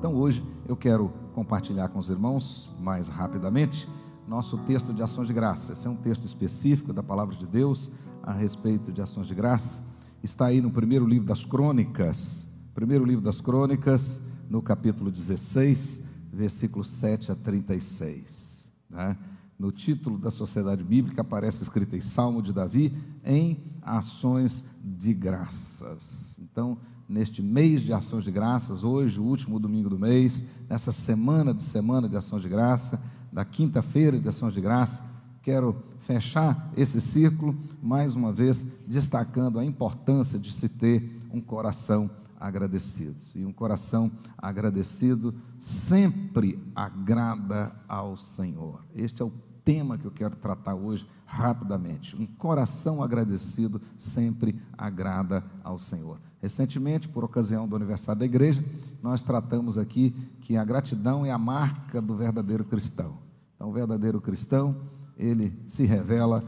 Então hoje eu quero compartilhar com os irmãos mais rapidamente nosso texto de ações de graça. Esse é um texto específico da palavra de Deus a respeito de ações de graça. Está aí no primeiro livro das Crônicas, primeiro livro das Crônicas, no capítulo 16, versículo 7 a 36. Né? No título da Sociedade Bíblica aparece escrito em Salmo de Davi em ações de graças. Então, neste mês de ações de graças, hoje, o último domingo do mês, nessa semana de semana de ações de graça, da quinta-feira de ações de graça, quero fechar esse círculo, mais uma vez, destacando a importância de se ter um coração agradecido. E um coração agradecido sempre agrada ao Senhor. Este é o tema que eu quero tratar hoje rapidamente. Um coração agradecido sempre agrada ao Senhor. Recentemente, por ocasião do aniversário da igreja, nós tratamos aqui que a gratidão é a marca do verdadeiro cristão. Então, o verdadeiro cristão, ele se revela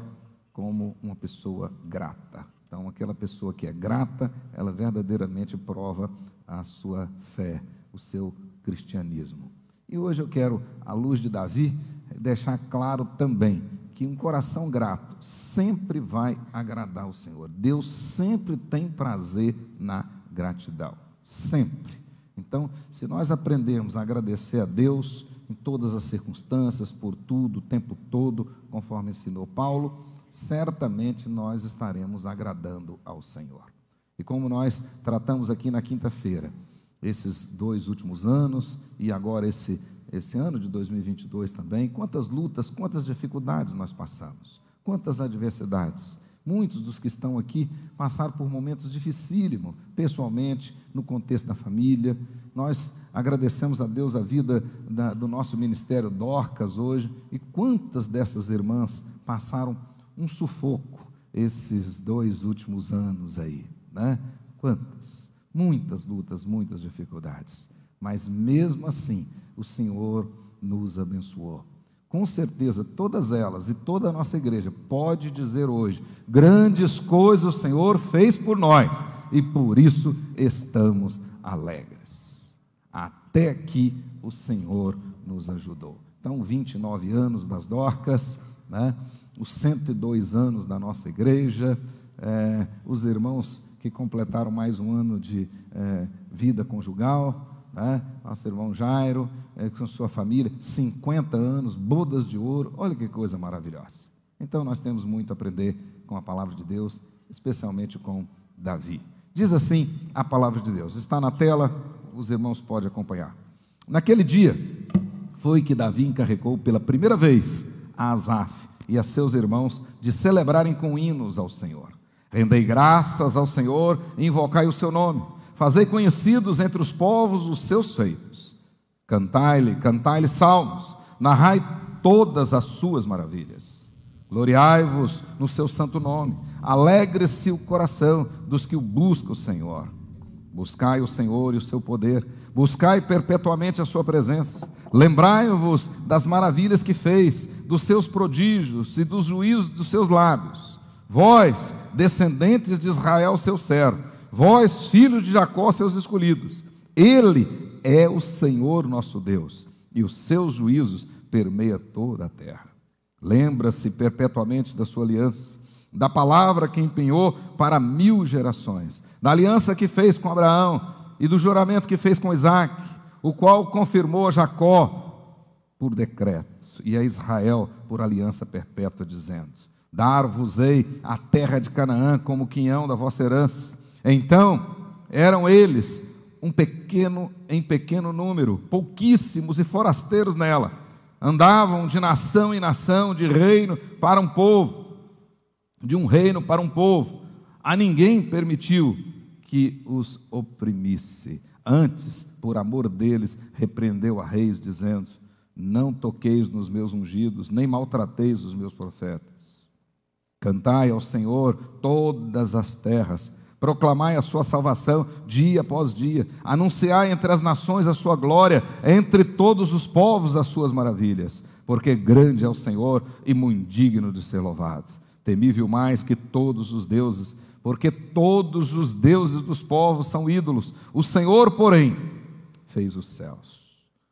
como uma pessoa grata. Então, aquela pessoa que é grata, ela verdadeiramente prova a sua fé, o seu cristianismo. E hoje eu quero, à luz de Davi, deixar claro também que um coração grato sempre vai agradar o Senhor. Deus sempre tem prazer na gratidão, sempre. Então, se nós aprendermos a agradecer a Deus em todas as circunstâncias, por tudo, o tempo todo, conforme ensinou Paulo, certamente nós estaremos agradando ao Senhor. E como nós tratamos aqui na quinta-feira, esses dois últimos anos e agora esse esse ano de 2022 também, quantas lutas, quantas dificuldades nós passamos, quantas adversidades. Muitos dos que estão aqui passaram por momentos dificílimos, pessoalmente, no contexto da família. Nós agradecemos a Deus a vida da, do nosso ministério Dorcas hoje, e quantas dessas irmãs passaram um sufoco esses dois últimos anos aí, né? Quantas? Muitas lutas, muitas dificuldades. Mas mesmo assim, o Senhor nos abençoou. Com certeza, todas elas e toda a nossa igreja pode dizer hoje: grandes coisas o Senhor fez por nós e por isso estamos alegres. Até aqui o Senhor nos ajudou. Então, 29 anos das Dorcas, né? os 102 anos da nossa igreja, é, os irmãos que completaram mais um ano de é, vida conjugal, né? nosso irmão Jairo, é, com sua família, 50 anos, bodas de ouro, olha que coisa maravilhosa. Então nós temos muito a aprender com a palavra de Deus, especialmente com Davi. Diz assim a palavra de Deus, está na tela, os irmãos podem acompanhar. Naquele dia foi que Davi encarregou pela primeira vez a Asaf e a seus irmãos de celebrarem com hinos ao Senhor. Rendei graças ao Senhor e invocai o seu nome Fazei conhecidos entre os povos os seus feitos. Cantai-lhe, cantai-lhe salmos, narrai todas as suas maravilhas. Gloriai-vos no seu santo nome. Alegre-se o coração dos que o buscam, o Senhor. Buscai o Senhor e o seu poder. Buscai perpetuamente a sua presença. Lembrai-vos das maravilhas que fez, dos seus prodígios e dos juízos dos seus lábios. Vós, descendentes de Israel, seu servo, vós, filhos de Jacó, seus escolhidos. Ele é o Senhor nosso Deus, e os seus juízos permeia toda a terra. Lembra-se perpetuamente da sua aliança, da palavra que empenhou para mil gerações, da aliança que fez com Abraão e do juramento que fez com Isaac, o qual confirmou a Jacó por decreto e a Israel por aliança perpétua, dizendo: Dar-vos-ei a terra de Canaã como quinhão da vossa herança então, eram eles um pequeno em pequeno número, pouquíssimos e forasteiros nela. Andavam de nação em nação, de reino para um povo, de um reino para um povo. A ninguém permitiu que os oprimisse. Antes, por amor deles, repreendeu a reis, dizendo: Não toqueis nos meus ungidos, nem maltrateis os meus profetas. Cantai ao Senhor todas as terras proclamai a sua salvação dia após dia, anunciai entre as nações a sua glória, entre todos os povos as suas maravilhas, porque grande é o Senhor e muito digno de ser louvado, temível mais que todos os deuses, porque todos os deuses dos povos são ídolos, o Senhor, porém, fez os céus.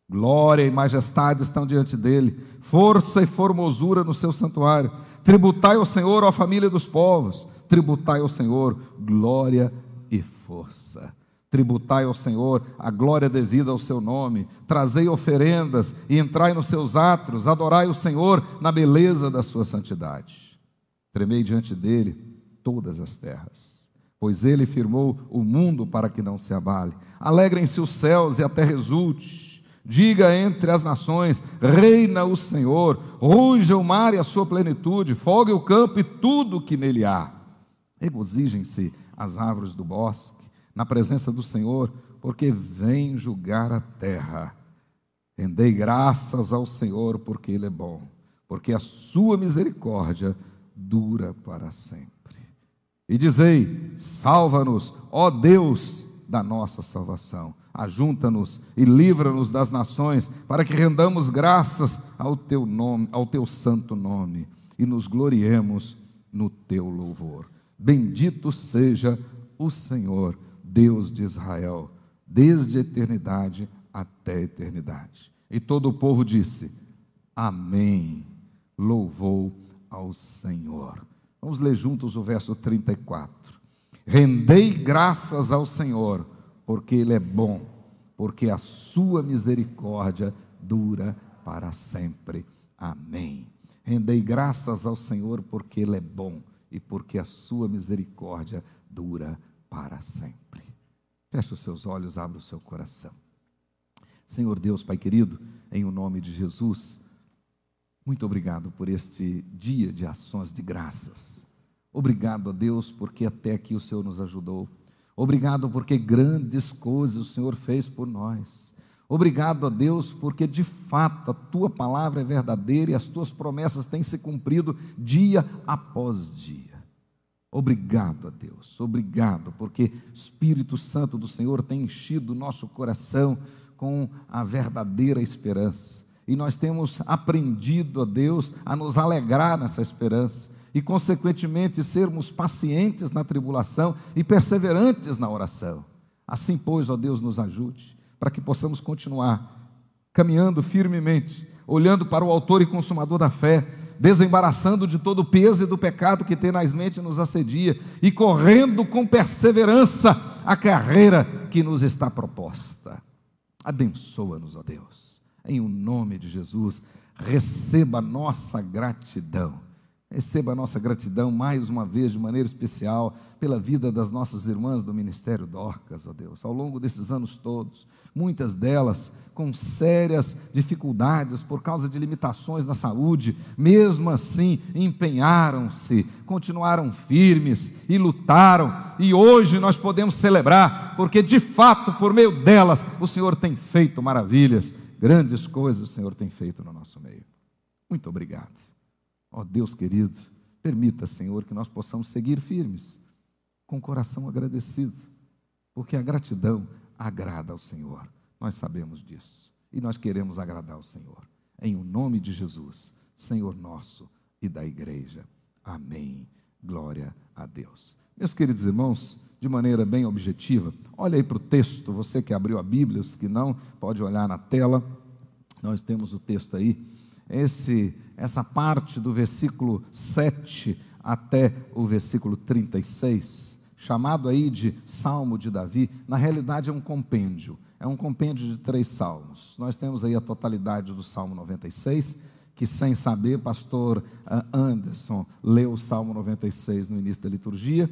Glória e majestade estão diante dele, força e formosura no seu santuário. Tributai ao Senhor, ó família dos povos, tributai ao Senhor glória e força. Tributai ao Senhor a glória devida ao seu nome, trazei oferendas e entrai nos seus atos, adorai o Senhor na beleza da sua santidade. Tremei diante dele todas as terras, pois ele firmou o mundo para que não se abale. Alegrem-se os céus e a terra exulte. Diga entre as nações: reina o Senhor, ruja o mar e a sua plenitude, folgue o campo e tudo que nele há. Regozijem-se as árvores do bosque na presença do Senhor, porque vem julgar a terra. Rendei graças ao Senhor, porque Ele é bom, porque a sua misericórdia dura para sempre. E dizei: salva-nos, ó Deus da nossa salvação. Ajunta-nos e livra-nos das nações, para que rendamos graças ao teu nome, ao teu santo nome, e nos gloriemos no teu louvor. Bendito seja o Senhor Deus de Israel, desde a eternidade até a eternidade. E todo o povo disse: Amém. Louvou ao Senhor. Vamos ler juntos o verso 34. Rendei graças ao Senhor, porque Ele é bom, porque a sua misericórdia dura para sempre. Amém. Rendei graças ao Senhor, porque Ele é bom e porque a sua misericórdia dura para sempre. Feche os seus olhos, abra o seu coração. Senhor Deus, Pai querido, em o nome de Jesus, muito obrigado por este dia de ações de graças. Obrigado a Deus porque até aqui o Senhor nos ajudou. Obrigado porque grandes coisas o Senhor fez por nós. Obrigado a Deus porque de fato a tua palavra é verdadeira e as tuas promessas têm se cumprido dia após dia. Obrigado a Deus, obrigado, porque o Espírito Santo do Senhor tem enchido o nosso coração com a verdadeira esperança. E nós temos aprendido a Deus a nos alegrar nessa esperança e, consequentemente, sermos pacientes na tribulação e perseverantes na oração. Assim, pois, ó Deus, nos ajude para que possamos continuar caminhando firmemente, olhando para o Autor e Consumador da fé desembaraçando de todo o peso e do pecado que tenazmente nos assedia e correndo com perseverança a carreira que nos está proposta. Abençoa-nos, ó Deus, em o nome de Jesus, receba nossa gratidão. Receba a nossa gratidão mais uma vez, de maneira especial, pela vida das nossas irmãs do Ministério Dorcas, ó Deus, ao longo desses anos todos muitas delas com sérias dificuldades por causa de limitações na saúde, mesmo assim empenharam-se, continuaram firmes e lutaram, e hoje nós podemos celebrar, porque de fato, por meio delas, o Senhor tem feito maravilhas, grandes coisas o Senhor tem feito no nosso meio. Muito obrigado. Ó oh, Deus querido, permita, Senhor, que nós possamos seguir firmes, com o coração agradecido, porque a gratidão agrada ao Senhor. Nós sabemos disso. E nós queremos agradar ao Senhor. Em o nome de Jesus, Senhor nosso e da igreja. Amém. Glória a Deus. Meus queridos irmãos, de maneira bem objetiva, olha aí para o texto, você que abriu a Bíblia, os que não, pode olhar na tela. Nós temos o texto aí. Esse, essa parte do versículo 7 até o versículo 36 chamado aí de Salmo de Davi, na realidade é um compêndio, é um compêndio de três salmos. Nós temos aí a totalidade do Salmo 96, que sem saber, pastor ah, Anderson leu o Salmo 96 no início da liturgia,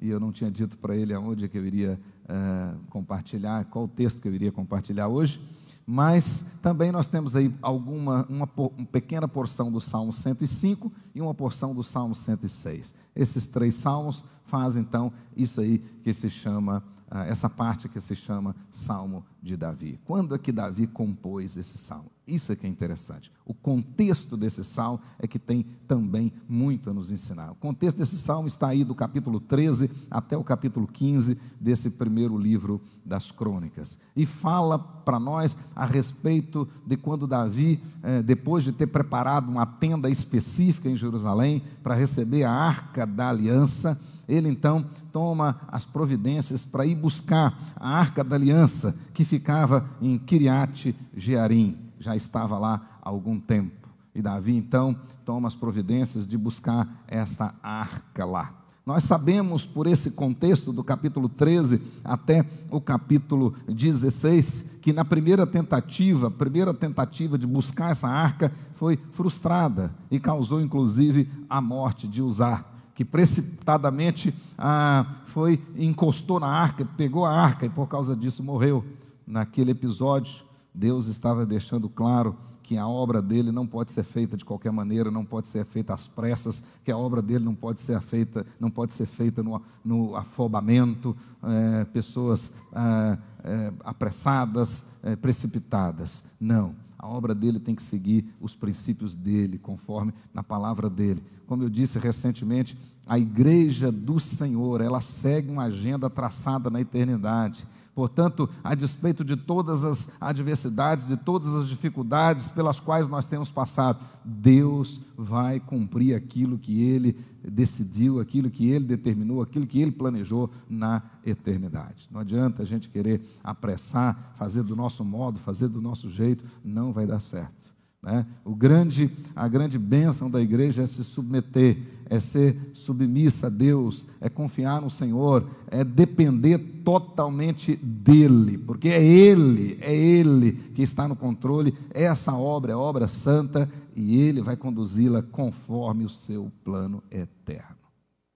e eu não tinha dito para ele aonde é que eu iria uh, compartilhar, qual texto que eu iria compartilhar hoje, mas também nós temos aí alguma, uma, uma, pequena porção do Salmo 105 e uma porção do Salmo 106. Esses três salmos fazem então isso aí que se chama, ah, essa parte que se chama Salmo de Davi. Quando é que Davi compôs esse salmo? Isso é que é interessante. O contexto desse salmo é que tem também muito a nos ensinar. O contexto desse salmo está aí do capítulo 13 até o capítulo 15 desse primeiro livro das crônicas. E fala para nós a respeito de quando Davi, eh, depois de ter preparado uma tenda específica em Jerusalém para receber a arca da aliança, ele então toma as providências para ir buscar a arca da aliança que ficava em Kiriat Jearim já estava lá há algum tempo. E Davi então toma as providências de buscar essa arca lá. Nós sabemos por esse contexto do capítulo 13 até o capítulo 16 que na primeira tentativa, primeira tentativa de buscar essa arca foi frustrada e causou inclusive a morte de Uzá, que precipitadamente ah, foi encostou na arca, pegou a arca e por causa disso morreu. Naquele episódio, Deus estava deixando claro que a obra dele não pode ser feita de qualquer maneira, não pode ser feita às pressas, que a obra dele não pode ser feita, não pode ser feita no, no afobamento, é, pessoas é, é, apressadas, é, precipitadas. Não. A obra dele tem que seguir os princípios dele, conforme na palavra dele. Como eu disse recentemente, a igreja do Senhor, ela segue uma agenda traçada na eternidade. Portanto, a despeito de todas as adversidades, de todas as dificuldades pelas quais nós temos passado, Deus vai cumprir aquilo que Ele decidiu, aquilo que Ele determinou, aquilo que Ele planejou na eternidade. Não adianta a gente querer apressar, fazer do nosso modo, fazer do nosso jeito, não vai dar certo. Né? O grande, a grande bênção da igreja é se submeter, é ser submissa a Deus, é confiar no Senhor, é depender totalmente dEle, porque é Ele, é Ele que está no controle. Essa obra é obra santa e Ele vai conduzi-la conforme o seu plano eterno.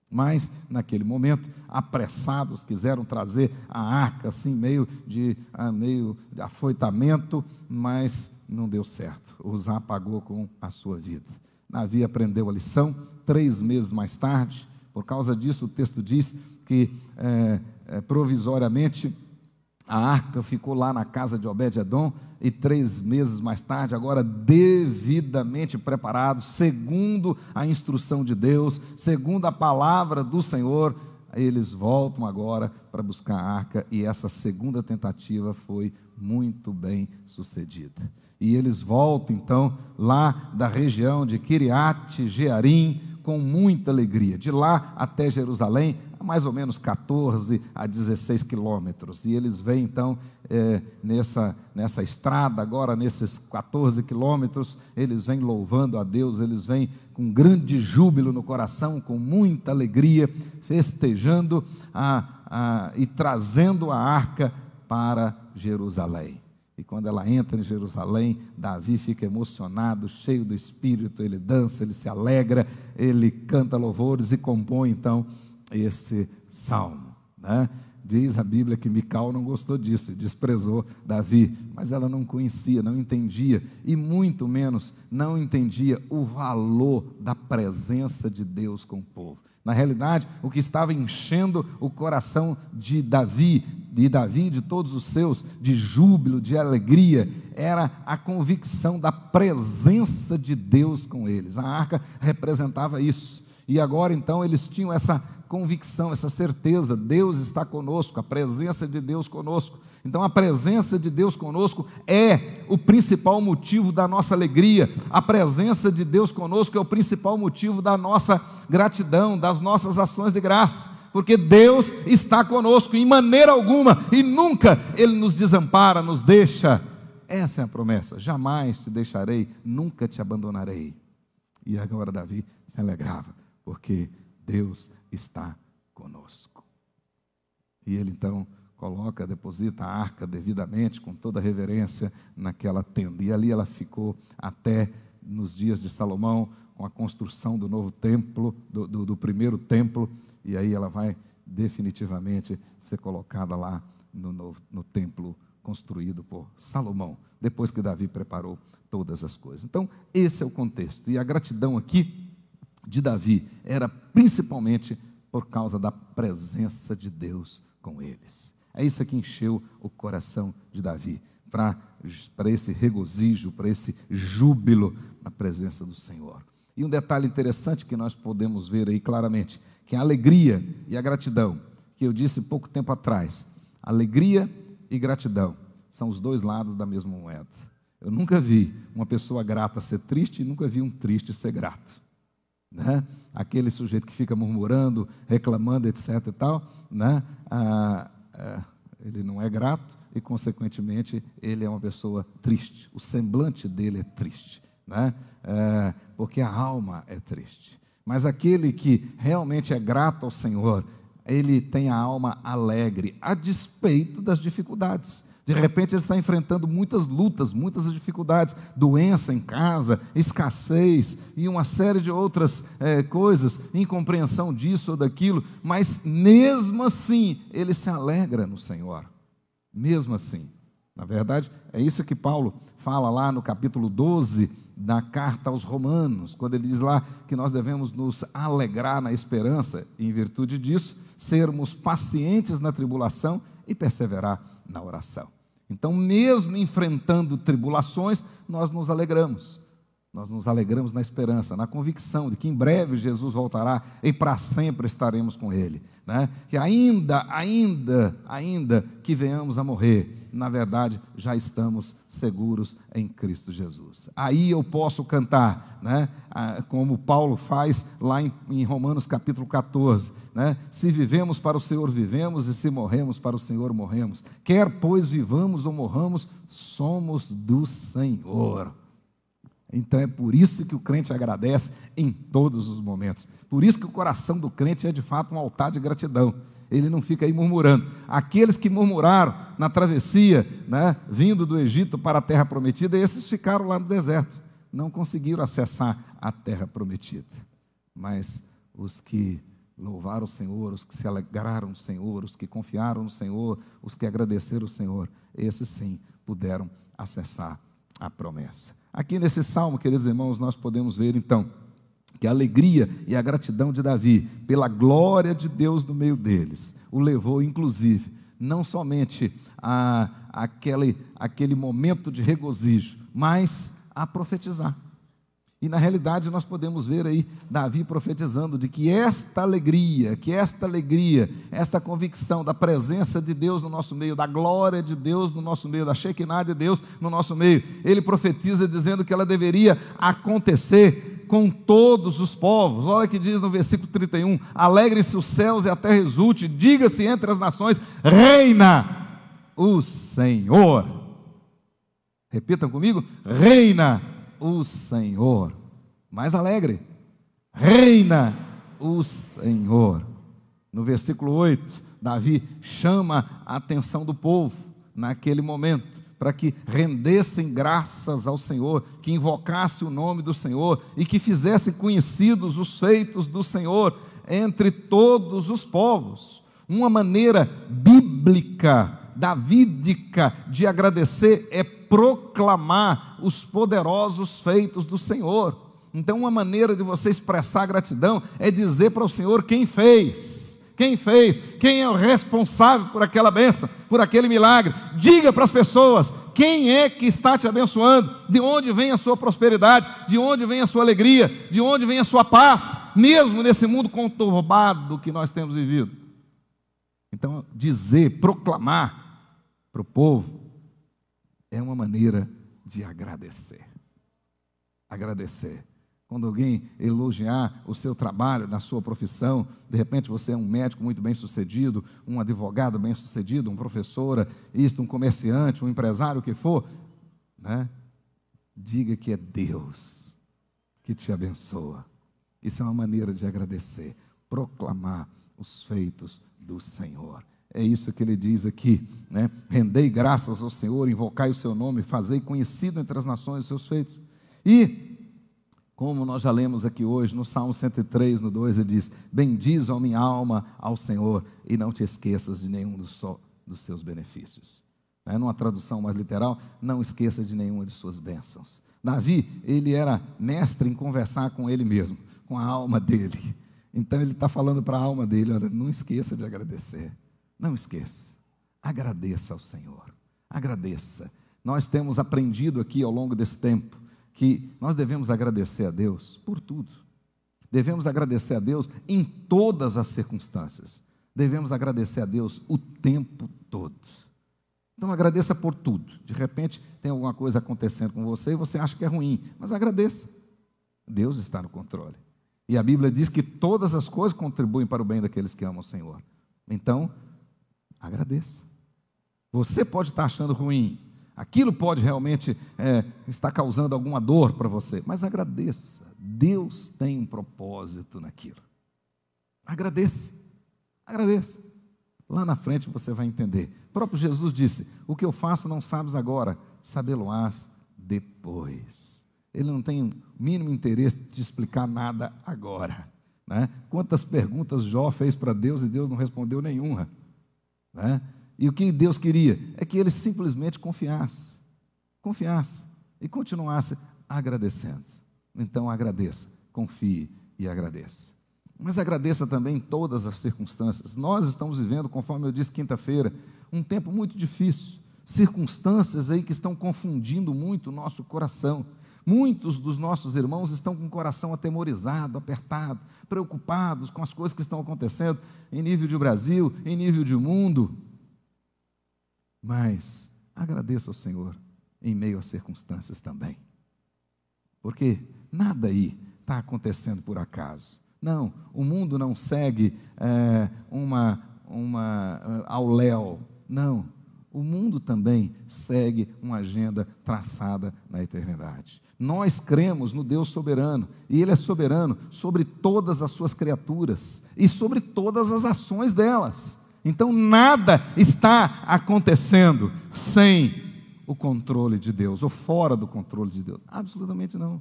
Mas, naquele momento, apressados, quiseram trazer a arca, assim, meio de, ah, meio de afoitamento, mas não deu certo. Uzá pagou com a sua vida. Davi aprendeu a lição. Três meses mais tarde, por causa disso, o texto diz que é, é, provisoriamente a arca ficou lá na casa de Obed-Edom e três meses mais tarde, agora devidamente preparado, segundo a instrução de Deus, segundo a palavra do Senhor, eles voltam agora para buscar a arca e essa segunda tentativa foi muito bem sucedida. E eles voltam então lá da região de Kiriat Jearim com muita alegria. De lá até Jerusalém, mais ou menos 14 a 16 quilômetros. E eles vêm então é, nessa, nessa estrada, agora nesses 14 quilômetros, eles vêm louvando a Deus, eles vêm com grande júbilo no coração, com muita alegria, festejando a, a, e trazendo a arca para Jerusalém. E quando ela entra em Jerusalém, Davi fica emocionado, cheio do espírito, ele dança, ele se alegra, ele canta louvores e compõe então esse salmo. Né? Diz a Bíblia que Mical não gostou disso, desprezou Davi, mas ela não conhecia, não entendia, e muito menos não entendia o valor da presença de Deus com o povo. Na realidade, o que estava enchendo o coração de Davi, de Davi, de todos os seus, de júbilo, de alegria, era a convicção da presença de Deus com eles. A arca representava isso. E agora então eles tinham essa convicção, essa certeza: Deus está conosco, a presença de Deus conosco. Então, a presença de Deus conosco é o principal motivo da nossa alegria, a presença de Deus conosco é o principal motivo da nossa gratidão, das nossas ações de graça, porque Deus está conosco em maneira alguma e nunca Ele nos desampara, nos deixa. Essa é a promessa: jamais te deixarei, nunca te abandonarei. E agora Davi se alegrava, porque Deus está conosco. E ele então coloca, deposita a arca devidamente, com toda reverência, naquela tenda. E ali ela ficou até nos dias de Salomão, com a construção do novo templo, do, do, do primeiro templo, e aí ela vai definitivamente ser colocada lá no, novo, no templo construído por Salomão, depois que Davi preparou todas as coisas. Então, esse é o contexto. E a gratidão aqui de Davi era principalmente por causa da presença de Deus com eles. É isso que encheu o coração de Davi. para esse regozijo, para esse júbilo na presença do Senhor. E um detalhe interessante que nós podemos ver aí claramente, que a alegria e a gratidão, que eu disse pouco tempo atrás, alegria e gratidão são os dois lados da mesma moeda. Eu nunca vi uma pessoa grata ser triste e nunca vi um triste ser grato. Né? Aquele sujeito que fica murmurando, reclamando, etc. e tal, né? Ah, ah, ele não é grato e, consequentemente, ele é uma pessoa triste. O semblante dele é triste né? É, porque a alma é triste. Mas aquele que realmente é grato ao Senhor, ele tem a alma alegre, a despeito das dificuldades. De repente ele está enfrentando muitas lutas, muitas dificuldades, doença em casa, escassez e uma série de outras é, coisas, incompreensão disso ou daquilo, mas mesmo assim ele se alegra no Senhor. Mesmo assim. Na verdade, é isso que Paulo fala lá no capítulo 12 da carta aos Romanos, quando ele diz lá que nós devemos nos alegrar na esperança, e em virtude disso, sermos pacientes na tribulação e perseverar na oração. Então, mesmo enfrentando tribulações, nós nos alegramos. Nós nos alegramos na esperança, na convicção de que em breve Jesus voltará e para sempre estaremos com Ele. Né? Que ainda, ainda, ainda que venhamos a morrer, na verdade já estamos seguros em Cristo Jesus. Aí eu posso cantar, né? como Paulo faz lá em, em Romanos capítulo 14. Né? Se vivemos para o Senhor, vivemos, e se morremos para o Senhor, morremos. Quer pois vivamos ou morramos, somos do Senhor. Então é por isso que o crente agradece em todos os momentos. Por isso que o coração do crente é de fato um altar de gratidão. Ele não fica aí murmurando. Aqueles que murmuraram na travessia, né, vindo do Egito para a terra prometida, esses ficaram lá no deserto. Não conseguiram acessar a terra prometida. Mas os que louvaram o Senhor, os que se alegraram no Senhor, os que confiaram no Senhor, os que agradeceram o Senhor, esses sim puderam acessar a promessa. Aqui nesse salmo, queridos irmãos, nós podemos ver então que a alegria e a gratidão de Davi pela glória de Deus no meio deles o levou, inclusive, não somente a, aquele, aquele momento de regozijo, mas a profetizar. E na realidade nós podemos ver aí Davi profetizando de que esta alegria, que esta alegria, esta convicção da presença de Deus no nosso meio, da glória de Deus no nosso meio, da Shekinah de Deus no nosso meio, ele profetiza dizendo que ela deveria acontecer com todos os povos. Olha que diz no versículo 31: Alegre-se os céus e a terra exulte, diga-se entre as nações: Reina o Senhor. Repitam comigo: Reina o Senhor. Mais alegre, reina o Senhor. No versículo 8, Davi chama a atenção do povo naquele momento para que rendessem graças ao Senhor, que invocasse o nome do Senhor e que fizessem conhecidos os feitos do Senhor entre todos os povos. Uma maneira bíblica, davídica de agradecer é proclamar os poderosos feitos do Senhor. Então, uma maneira de você expressar gratidão é dizer para o Senhor quem fez, quem fez, quem é o responsável por aquela benção, por aquele milagre. Diga para as pessoas quem é que está te abençoando, de onde vem a sua prosperidade, de onde vem a sua alegria, de onde vem a sua paz, mesmo nesse mundo conturbado que nós temos vivido. Então, dizer, proclamar para o povo é uma maneira de agradecer. Agradecer. Quando alguém elogiar o seu trabalho na sua profissão, de repente você é um médico muito bem sucedido, um advogado bem sucedido, um professora, isto, um comerciante, um empresário, o que for, né? diga que é Deus que te abençoa. Isso é uma maneira de agradecer, proclamar os feitos do Senhor. É isso que ele diz aqui, né? Rendei graças ao Senhor, invocai o seu nome, fazei conhecido entre as nações os seus feitos. E, como nós já lemos aqui hoje, no Salmo 103, no 2, ele diz: Bendiz, ó minha alma, ao Senhor, e não te esqueças de nenhum dos, dos seus benefícios. Né? Numa tradução mais literal, não esqueça de nenhuma de suas bênçãos. Davi, ele era mestre em conversar com ele mesmo, com a alma dele. Então ele está falando para a alma dele: olha, não esqueça de agradecer. Não esqueça. Agradeça ao Senhor. Agradeça. nós temos aprendido aqui ao longo desse tempo que nós devemos agradecer a Deus por tudo. Devemos agradecer a Deus em todas as circunstâncias. Devemos agradecer a Deus o tempo todo. Então agradeça por tudo. De repente tem alguma coisa acontecendo com você e você acha que é ruim, mas agradeça. Deus está no controle. E a Bíblia diz que todas as coisas contribuem para o bem daqueles que amam o Senhor. Então, agradeça. Você pode estar achando ruim, aquilo pode realmente é, estar causando alguma dor para você, mas agradeça. Deus tem um propósito naquilo. Agradeça, agradeça. Lá na frente você vai entender. O próprio Jesus disse: O que eu faço não sabes agora, sabê-lo-ás depois. Ele não tem o mínimo interesse de explicar nada agora. Né? Quantas perguntas Jó fez para Deus e Deus não respondeu nenhuma. Né? E o que Deus queria é que ele simplesmente confiasse, confiasse e continuasse agradecendo. Então agradeça, confie e agradeça. Mas agradeça também em todas as circunstâncias. Nós estamos vivendo, conforme eu disse quinta-feira, um tempo muito difícil. Circunstâncias aí que estão confundindo muito o nosso coração. Muitos dos nossos irmãos estão com o coração atemorizado, apertado, preocupados com as coisas que estão acontecendo em nível de Brasil, em nível de mundo. Mas agradeça ao Senhor em meio às circunstâncias também. Porque nada aí está acontecendo por acaso. Não, o mundo não segue é, uma, uma eh, ao léu. Não, o mundo também segue uma agenda traçada na eternidade. Nós cremos no Deus soberano, e Ele é soberano sobre todas as suas criaturas e sobre todas as ações delas. Então, nada está acontecendo sem o controle de Deus, ou fora do controle de Deus. Absolutamente não.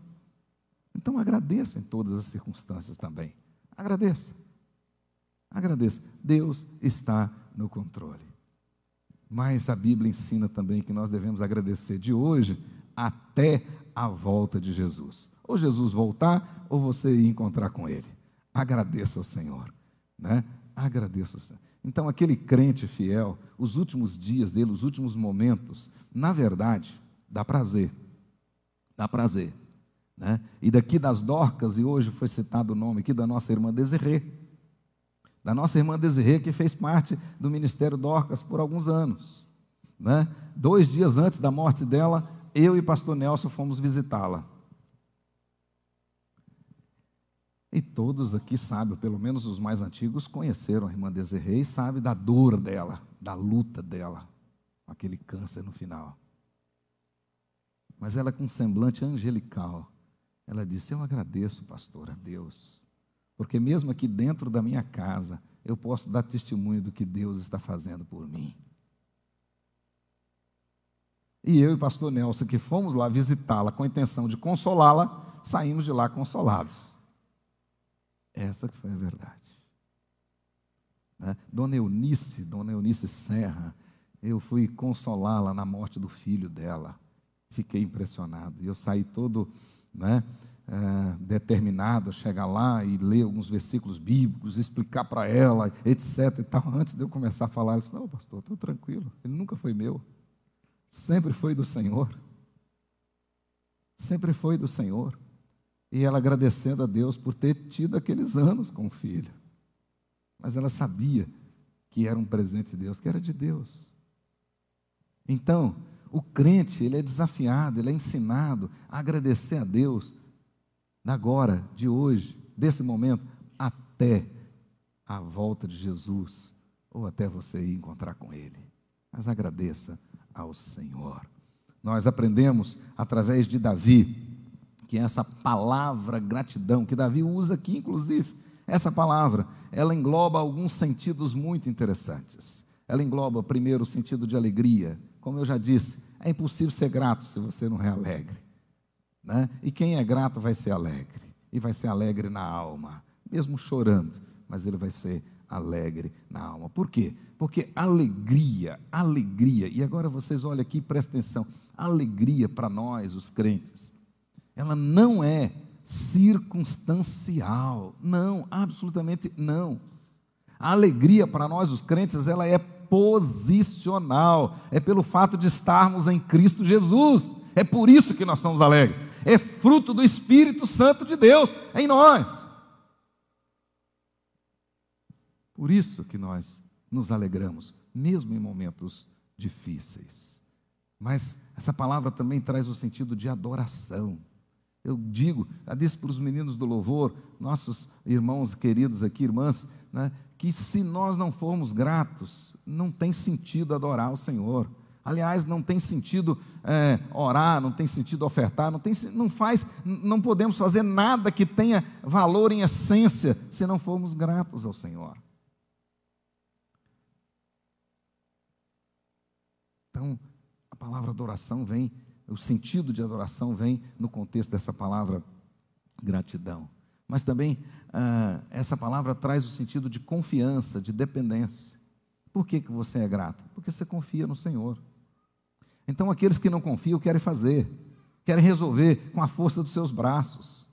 Então agradeça em todas as circunstâncias também. Agradeça. Agradeça. Deus está no controle. Mas a Bíblia ensina também que nós devemos agradecer de hoje até a volta de Jesus. Ou Jesus voltar, ou você ir encontrar com Ele. Agradeça ao Senhor. Né? Agradeça ao Senhor. Então, aquele crente fiel, os últimos dias dele, os últimos momentos, na verdade, dá prazer. Dá prazer. Né? E daqui das Dorcas, e hoje foi citado o nome aqui da nossa irmã Desirê, da nossa irmã Desirê, que fez parte do Ministério Dorcas por alguns anos. Né? Dois dias antes da morte dela, eu e pastor Nelson fomos visitá-la. E todos aqui sabem, pelo menos os mais antigos, conheceram a irmã Desirê e sabem da dor dela, da luta dela, com aquele câncer no final. Mas ela com um semblante angelical, ela disse: Eu agradeço, pastor, a Deus, porque mesmo aqui dentro da minha casa, eu posso dar testemunho do que Deus está fazendo por mim. E eu e o pastor Nelson, que fomos lá visitá-la com a intenção de consolá-la, saímos de lá consolados. Essa que foi a verdade. Né? Dona Eunice, Dona Eunice Serra, eu fui consolá-la na morte do filho dela. Fiquei impressionado. E eu saí todo né, é, determinado a chegar lá e ler alguns versículos bíblicos, explicar para ela, etc. E tal. Antes de eu começar a falar, ela disse: Não, pastor, estou tranquilo, ele nunca foi meu, sempre foi do Senhor. Sempre foi do Senhor. E ela agradecendo a Deus por ter tido aqueles anos com o filho. Mas ela sabia que era um presente de Deus, que era de Deus. Então, o crente, ele é desafiado, ele é ensinado a agradecer a Deus, da agora, de hoje, desse momento, até a volta de Jesus, ou até você ir encontrar com Ele. Mas agradeça ao Senhor. Nós aprendemos através de Davi, que essa palavra gratidão, que Davi usa aqui, inclusive, essa palavra, ela engloba alguns sentidos muito interessantes. Ela engloba, primeiro, o sentido de alegria. Como eu já disse, é impossível ser grato se você não é alegre. Né? E quem é grato vai ser alegre. E vai ser alegre na alma, mesmo chorando, mas ele vai ser alegre na alma. Por quê? Porque alegria, alegria, e agora vocês olhem aqui, prestem atenção, alegria para nós, os crentes, ela não é circunstancial, não, absolutamente não. A alegria para nós, os crentes, ela é posicional, é pelo fato de estarmos em Cristo Jesus. É por isso que nós estamos alegres. É fruto do Espírito Santo de Deus em nós. Por isso que nós nos alegramos, mesmo em momentos difíceis. Mas essa palavra também traz o sentido de adoração. Eu digo, eu disse para os meninos do louvor, nossos irmãos queridos aqui, irmãs, né, que se nós não formos gratos, não tem sentido adorar o Senhor. Aliás, não tem sentido é, orar, não tem sentido ofertar, não, tem, não faz, não podemos fazer nada que tenha valor em essência se não formos gratos ao Senhor. Então, a palavra adoração vem, o sentido de adoração vem no contexto dessa palavra gratidão. Mas também ah, essa palavra traz o sentido de confiança, de dependência. Por que, que você é grato? Porque você confia no Senhor. Então, aqueles que não confiam querem fazer, querem resolver com a força dos seus braços.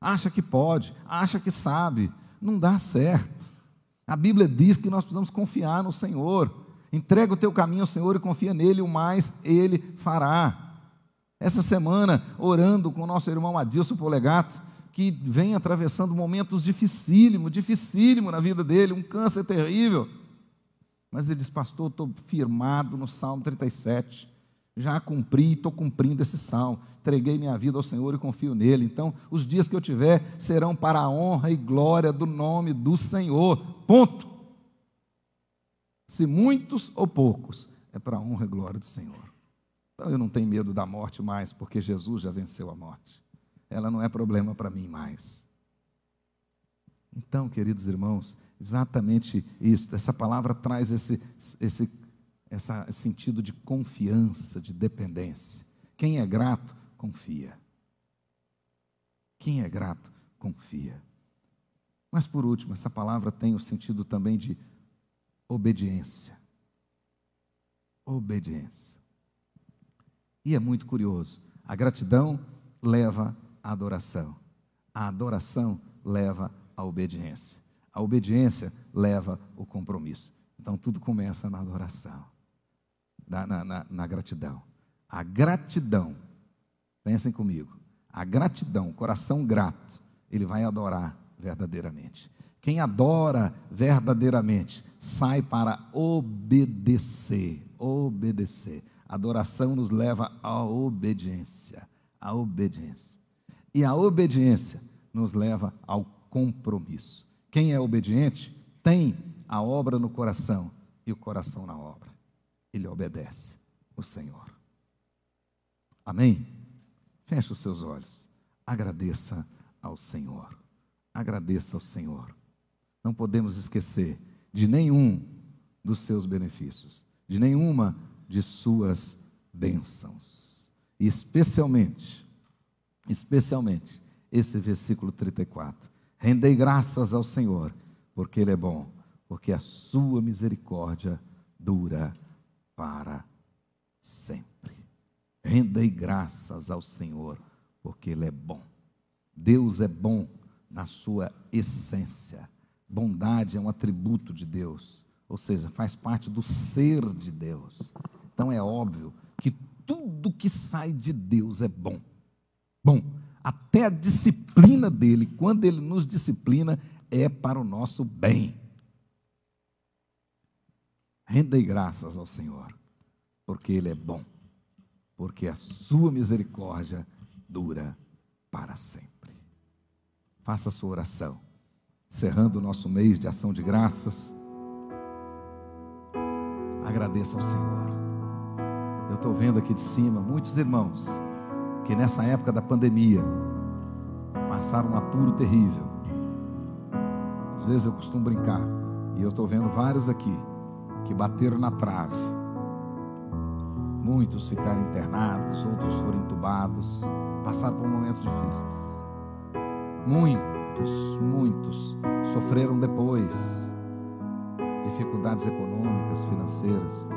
Acha que pode, acha que sabe, não dá certo. A Bíblia diz que nós precisamos confiar no Senhor. Entrega o teu caminho ao Senhor e confia nele, o mais ele fará. Essa semana, orando com o nosso irmão Adilson Polegato, que vem atravessando momentos dificílimos, dificílimo na vida dele, um câncer terrível. Mas ele diz, pastor, estou firmado no Salmo 37. Já cumpri, estou cumprindo esse salmo. Entreguei minha vida ao Senhor e confio nele. Então, os dias que eu tiver serão para a honra e glória do nome do Senhor. Ponto. Se muitos ou poucos, é para a honra e glória do Senhor. Então eu não tenho medo da morte mais, porque Jesus já venceu a morte. Ela não é problema para mim mais. Então, queridos irmãos, exatamente isso. Essa palavra traz esse, esse, esse sentido de confiança, de dependência. Quem é grato, confia. Quem é grato, confia. Mas por último, essa palavra tem o sentido também de obediência. Obediência. E é muito curioso. A gratidão leva à adoração. A adoração leva à obediência. A obediência leva o compromisso. Então tudo começa na adoração, na, na, na, gratidão. A gratidão, pensem comigo, a gratidão, coração grato, ele vai adorar verdadeiramente. Quem adora verdadeiramente sai para obedecer. Obedecer. Adoração nos leva à obediência. À obediência. E a obediência nos leva ao compromisso. Quem é obediente tem a obra no coração e o coração na obra. Ele obedece o Senhor. Amém? Feche os seus olhos. Agradeça ao Senhor. Agradeça ao Senhor. Não podemos esquecer de nenhum dos seus benefícios, de nenhuma de suas bênçãos. E especialmente, especialmente, esse versículo 34. Rendei graças ao Senhor, porque Ele é bom, porque a sua misericórdia dura para sempre. Rendei graças ao Senhor, porque Ele é bom. Deus é bom na sua essência. Bondade é um atributo de Deus, ou seja, faz parte do ser de Deus. Então é óbvio que tudo que sai de Deus é bom. Bom, até a disciplina dele, quando ele nos disciplina, é para o nosso bem. Rendei graças ao Senhor, porque Ele é bom, porque a sua misericórdia dura para sempre. Faça a sua oração encerrando o nosso mês de ação de graças. Agradeça ao Senhor. Eu estou vendo aqui de cima muitos irmãos que nessa época da pandemia passaram um apuro terrível. Às vezes eu costumo brincar, e eu estou vendo vários aqui que bateram na trave. Muitos ficaram internados, outros foram entubados, passaram por momentos difíceis. Muitos muitos, sofreram depois dificuldades econômicas, financeiras.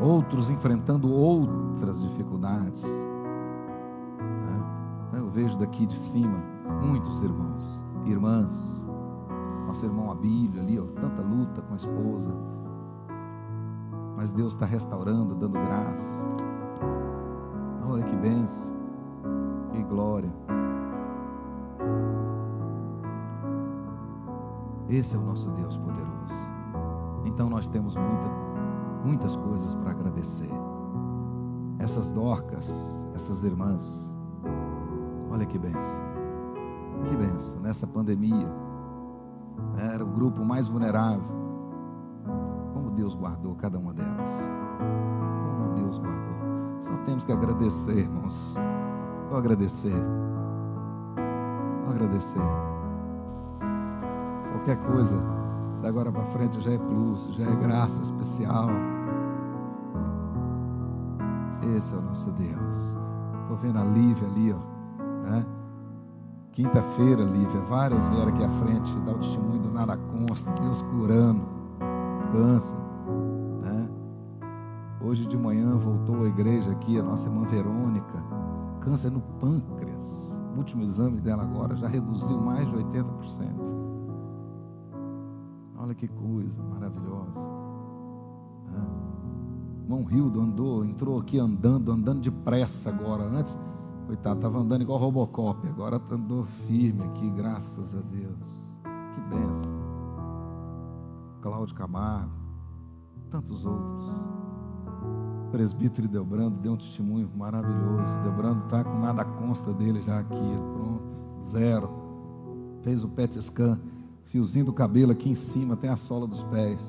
Outros enfrentando outras dificuldades. Né? Eu vejo daqui de cima muitos irmãos, irmãs, Nosso irmão Abílio ali, ó, tanta luta com a esposa. Mas Deus está restaurando, dando graça. Olha que benção, que glória. Esse é o nosso Deus poderoso. Então nós temos muita, muitas coisas para agradecer. Essas dorcas, essas irmãs, olha que benção, que benção. Nessa pandemia, era o grupo mais vulnerável. Como Deus guardou cada uma delas. Como Deus guardou. Só temos que agradecer, irmãos. Só agradecer. Só agradecer. Qualquer coisa, da agora para frente já é plus, já é graça especial. Esse é o nosso Deus. Estou vendo a Lívia ali, ó. Né? Quinta-feira, Lívia, várias vieram aqui à frente dar o testemunho do nada consta, Deus curando, câncer. Né? Hoje de manhã voltou à igreja aqui a nossa irmã Verônica, câncer no pâncreas. O último exame dela agora já reduziu mais de 80%. Olha que coisa maravilhosa. Né? Irmão Rildo andou, entrou aqui andando, andando depressa agora. Antes Coitado, estava andando igual Robocop, agora andou firme aqui, graças a Deus. Que benção. Cláudio Camargo, tantos outros. O presbítero Delbrando deu um testemunho maravilhoso. Delbrando está com nada consta dele já aqui, pronto, zero. Fez o PET scan, fiozinho do cabelo aqui em cima, tem a sola dos pés.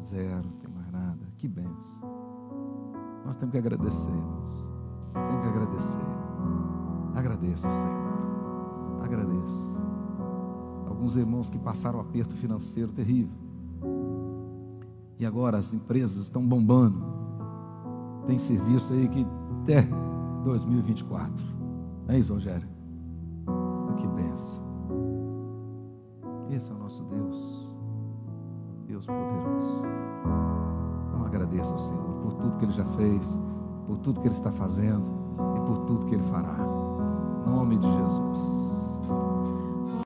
Zero, não tem mais nada. Que benção. Nós temos que agradecer, irmãos. Tenho que agradecer. Agradeço, Senhor. Agradeço. Alguns irmãos que passaram um aperto financeiro terrível. E agora as empresas estão bombando. Tem serviço aí que até 2024. É isso, Rogério? Ah, que benção. Esse é o nosso Deus. Deus poderoso. Então agradeça ao Senhor por tudo que Ele já fez por tudo que Ele está fazendo e por tudo que Ele fará. Em nome de Jesus.